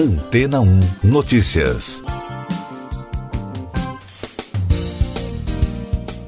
Antena 1 Notícias.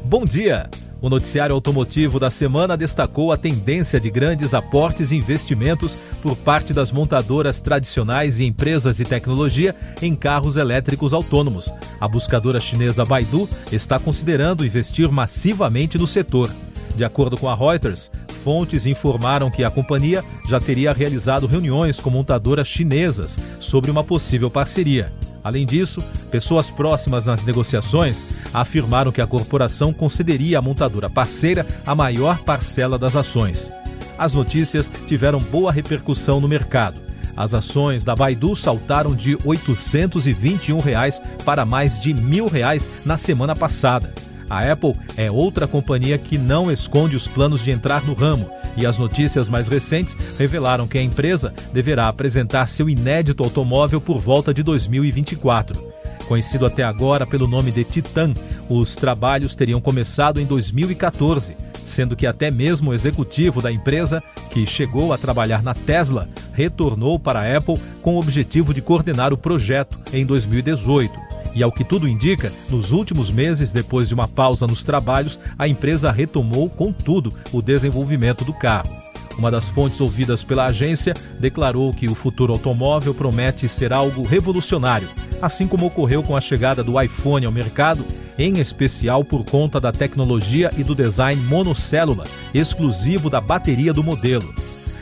Bom dia! O noticiário automotivo da semana destacou a tendência de grandes aportes e investimentos por parte das montadoras tradicionais e empresas de tecnologia em carros elétricos autônomos. A buscadora chinesa Baidu está considerando investir massivamente no setor. De acordo com a Reuters, fontes informaram que a companhia já teria realizado reuniões com montadoras chinesas sobre uma possível parceria. Além disso, pessoas próximas nas negociações afirmaram que a corporação concederia à montadora parceira a maior parcela das ações. As notícias tiveram boa repercussão no mercado. As ações da Baidu saltaram de 821 reais para mais de 1.000 reais na semana passada. A Apple é outra companhia que não esconde os planos de entrar no ramo e as notícias mais recentes revelaram que a empresa deverá apresentar seu inédito automóvel por volta de 2024. Conhecido até agora pelo nome de Titan, os trabalhos teriam começado em 2014, sendo que até mesmo o executivo da empresa, que chegou a trabalhar na Tesla, retornou para a Apple com o objetivo de coordenar o projeto em 2018. E ao que tudo indica, nos últimos meses, depois de uma pausa nos trabalhos, a empresa retomou com tudo o desenvolvimento do carro. Uma das fontes ouvidas pela agência declarou que o futuro automóvel promete ser algo revolucionário, assim como ocorreu com a chegada do iPhone ao mercado, em especial por conta da tecnologia e do design monocélula, exclusivo da bateria do modelo.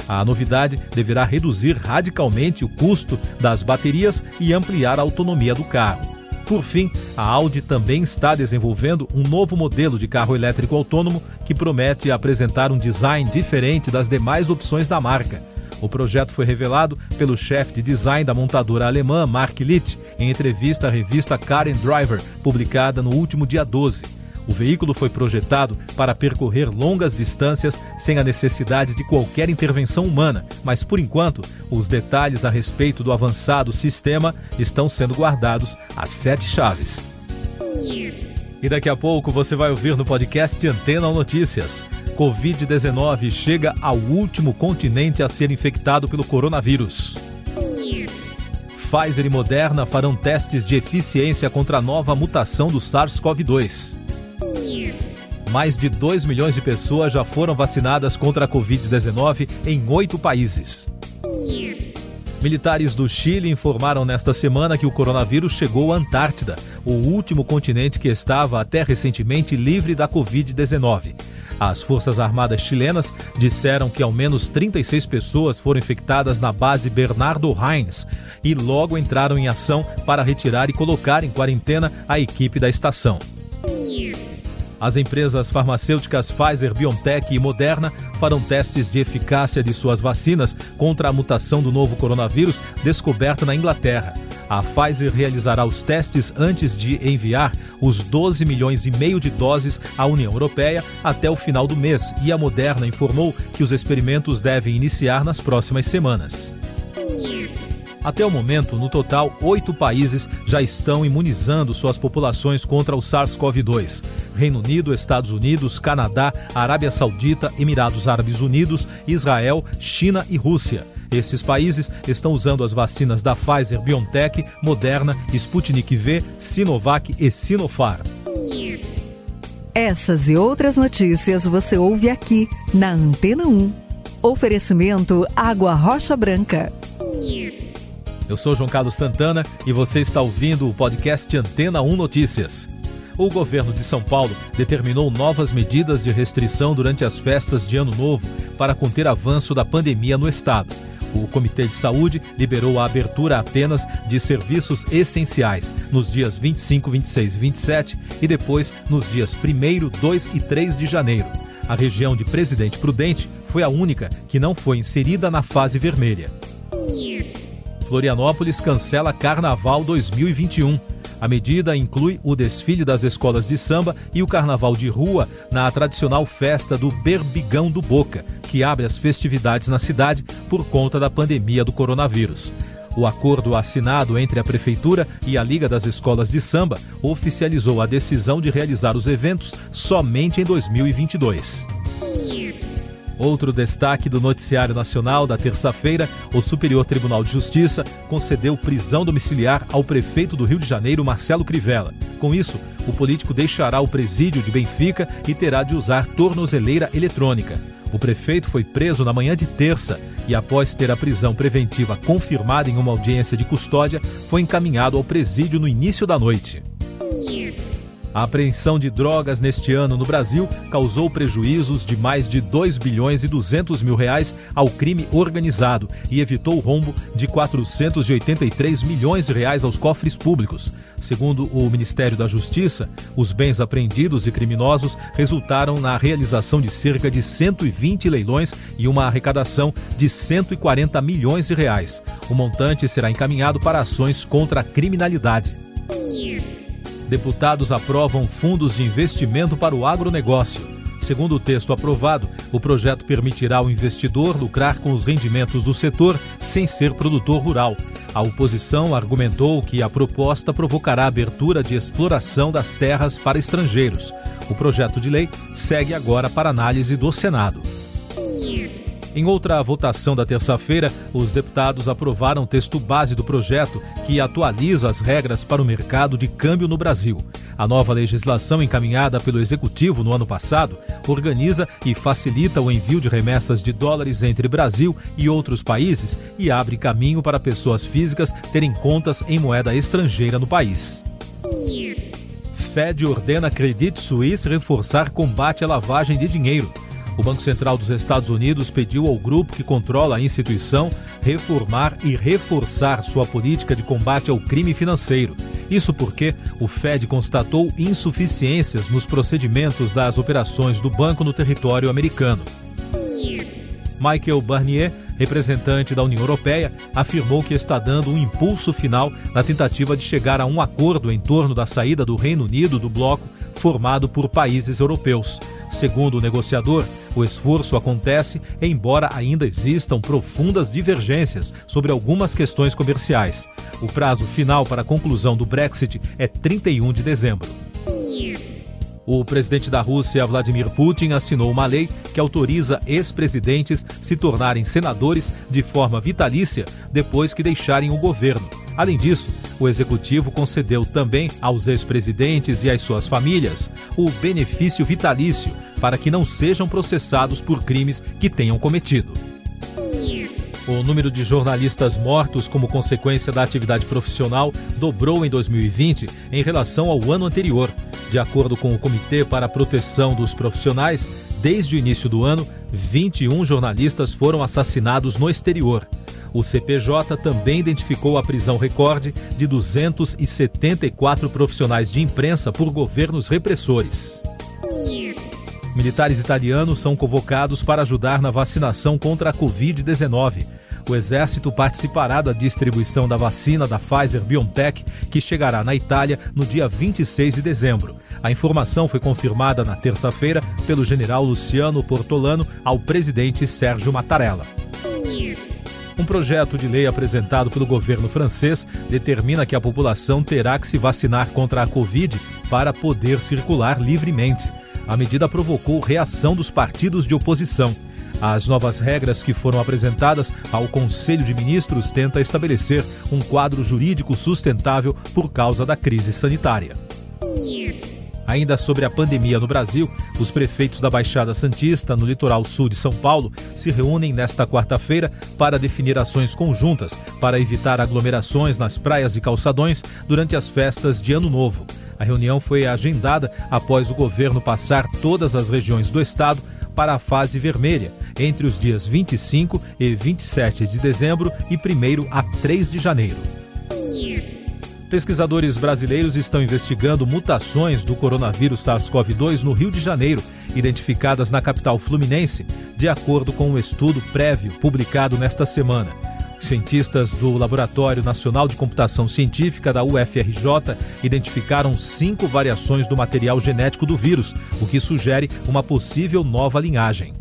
A novidade deverá reduzir radicalmente o custo das baterias e ampliar a autonomia do carro. Por fim, a Audi também está desenvolvendo um novo modelo de carro elétrico autônomo que promete apresentar um design diferente das demais opções da marca. O projeto foi revelado pelo chefe de design da montadora alemã Mark Litt em entrevista à revista Car and Driver, publicada no último dia 12. O veículo foi projetado para percorrer longas distâncias sem a necessidade de qualquer intervenção humana, mas por enquanto, os detalhes a respeito do avançado sistema estão sendo guardados às sete chaves. E daqui a pouco você vai ouvir no podcast Antena Notícias. Covid-19 chega ao último continente a ser infectado pelo coronavírus. Pfizer e Moderna farão testes de eficiência contra a nova mutação do SARS-CoV-2 mais de 2 milhões de pessoas já foram vacinadas contra a Covid-19 em oito países. Militares do Chile informaram nesta semana que o coronavírus chegou à Antártida, o último continente que estava até recentemente livre da Covid-19. As Forças Armadas chilenas disseram que ao menos 36 pessoas foram infectadas na base Bernardo Hines e logo entraram em ação para retirar e colocar em quarentena a equipe da estação. As empresas farmacêuticas Pfizer, BioNTech e Moderna farão testes de eficácia de suas vacinas contra a mutação do novo coronavírus descoberta na Inglaterra. A Pfizer realizará os testes antes de enviar os 12 milhões e meio de doses à União Europeia até o final do mês, e a Moderna informou que os experimentos devem iniciar nas próximas semanas. Até o momento, no total, oito países já estão imunizando suas populações contra o SARS-CoV-2. Reino Unido, Estados Unidos, Canadá, Arábia Saudita, Emirados Árabes Unidos, Israel, China e Rússia. Esses países estão usando as vacinas da Pfizer, BioNTech, Moderna, Sputnik V, Sinovac e Sinopharm. Essas e outras notícias você ouve aqui na Antena 1. Oferecimento Água Rocha Branca. Eu sou João Carlos Santana e você está ouvindo o podcast Antena 1 Notícias. O governo de São Paulo determinou novas medidas de restrição durante as festas de Ano Novo para conter avanço da pandemia no estado. O Comitê de Saúde liberou a abertura apenas de serviços essenciais nos dias 25, 26 e 27 e depois nos dias 1, 2 e 3 de janeiro. A região de Presidente Prudente foi a única que não foi inserida na fase vermelha. Florianópolis cancela Carnaval 2021. A medida inclui o desfile das escolas de samba e o carnaval de rua na tradicional festa do Berbigão do Boca, que abre as festividades na cidade por conta da pandemia do coronavírus. O acordo assinado entre a Prefeitura e a Liga das Escolas de Samba oficializou a decisão de realizar os eventos somente em 2022. Outro destaque do Noticiário Nacional da terça-feira: o Superior Tribunal de Justiça concedeu prisão domiciliar ao prefeito do Rio de Janeiro, Marcelo Crivella. Com isso, o político deixará o presídio de Benfica e terá de usar tornozeleira eletrônica. O prefeito foi preso na manhã de terça e, após ter a prisão preventiva confirmada em uma audiência de custódia, foi encaminhado ao presídio no início da noite. A apreensão de drogas neste ano no Brasil causou prejuízos de mais de 2 bilhões e 200 mil reais ao crime organizado e evitou o rombo de 483 milhões de reais aos cofres públicos. Segundo o Ministério da Justiça, os bens apreendidos e criminosos resultaram na realização de cerca de 120 leilões e uma arrecadação de 140 milhões de reais. O montante será encaminhado para ações contra a criminalidade deputados aprovam fundos de investimento para o agronegócio. Segundo o texto aprovado, o projeto permitirá ao investidor lucrar com os rendimentos do setor sem ser produtor rural. A oposição argumentou que a proposta provocará abertura de exploração das terras para estrangeiros. O projeto de lei segue agora para análise do Senado. Em outra votação da terça-feira, os deputados aprovaram o texto base do projeto que atualiza as regras para o mercado de câmbio no Brasil. A nova legislação encaminhada pelo Executivo no ano passado organiza e facilita o envio de remessas de dólares entre Brasil e outros países e abre caminho para pessoas físicas terem contas em moeda estrangeira no país. Fed ordena Credit Suisse reforçar combate à lavagem de dinheiro. O Banco Central dos Estados Unidos pediu ao grupo que controla a instituição reformar e reforçar sua política de combate ao crime financeiro. Isso porque o Fed constatou insuficiências nos procedimentos das operações do banco no território americano. Michael Barnier, representante da União Europeia, afirmou que está dando um impulso final na tentativa de chegar a um acordo em torno da saída do Reino Unido do bloco formado por países europeus. Segundo o negociador, o esforço acontece embora ainda existam profundas divergências sobre algumas questões comerciais. O prazo final para a conclusão do Brexit é 31 de dezembro. O presidente da Rússia, Vladimir Putin, assinou uma lei que autoriza ex-presidentes se tornarem senadores de forma vitalícia depois que deixarem o governo. Além disso, o executivo concedeu também aos ex-presidentes e às suas famílias o benefício vitalício para que não sejam processados por crimes que tenham cometido. O número de jornalistas mortos como consequência da atividade profissional dobrou em 2020 em relação ao ano anterior. De acordo com o Comitê para a Proteção dos Profissionais, desde o início do ano, 21 jornalistas foram assassinados no exterior. O CPJ também identificou a prisão recorde de 274 profissionais de imprensa por governos repressores. Militares italianos são convocados para ajudar na vacinação contra a Covid-19. O Exército participará da distribuição da vacina da Pfizer BioNTech, que chegará na Itália no dia 26 de dezembro. A informação foi confirmada na terça-feira pelo general Luciano Portolano ao presidente Sérgio Mattarella. Um projeto de lei apresentado pelo governo francês determina que a população terá que se vacinar contra a Covid para poder circular livremente. A medida provocou reação dos partidos de oposição. As novas regras que foram apresentadas ao Conselho de Ministros tenta estabelecer um quadro jurídico sustentável por causa da crise sanitária. Ainda sobre a pandemia no Brasil, os prefeitos da Baixada Santista, no litoral sul de São Paulo, se reúnem nesta quarta-feira para definir ações conjuntas para evitar aglomerações nas praias e calçadões durante as festas de Ano Novo. A reunião foi agendada após o governo passar todas as regiões do estado para a fase vermelha, entre os dias 25 e 27 de dezembro e 1 a 3 de janeiro. Pesquisadores brasileiros estão investigando mutações do coronavírus SARS-CoV-2 no Rio de Janeiro, identificadas na capital fluminense, de acordo com um estudo prévio publicado nesta semana. Cientistas do Laboratório Nacional de Computação Científica da UFRJ identificaram cinco variações do material genético do vírus, o que sugere uma possível nova linhagem.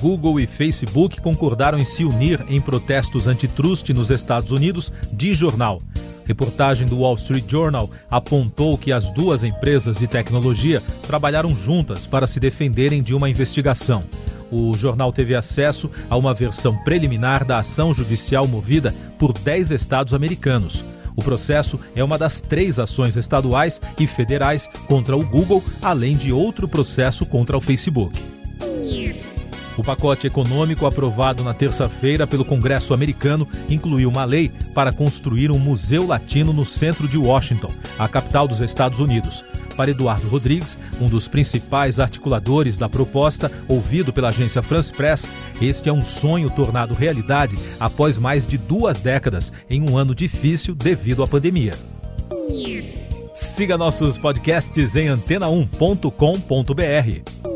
Google e Facebook concordaram em se unir em protestos antitrust nos Estados Unidos, de jornal. Reportagem do Wall Street Journal apontou que as duas empresas de tecnologia trabalharam juntas para se defenderem de uma investigação. o jornal teve acesso a uma versão preliminar da ação judicial movida por 10 estados americanos. O processo é uma das três ações estaduais e federais contra o Google, além de outro processo contra o Facebook. O pacote econômico aprovado na terça-feira pelo Congresso americano incluiu uma lei para construir um museu latino no centro de Washington, a capital dos Estados Unidos. Para Eduardo Rodrigues, um dos principais articuladores da proposta, ouvido pela agência France Press, este é um sonho tornado realidade após mais de duas décadas em um ano difícil devido à pandemia. Siga nossos podcasts em antena1.com.br.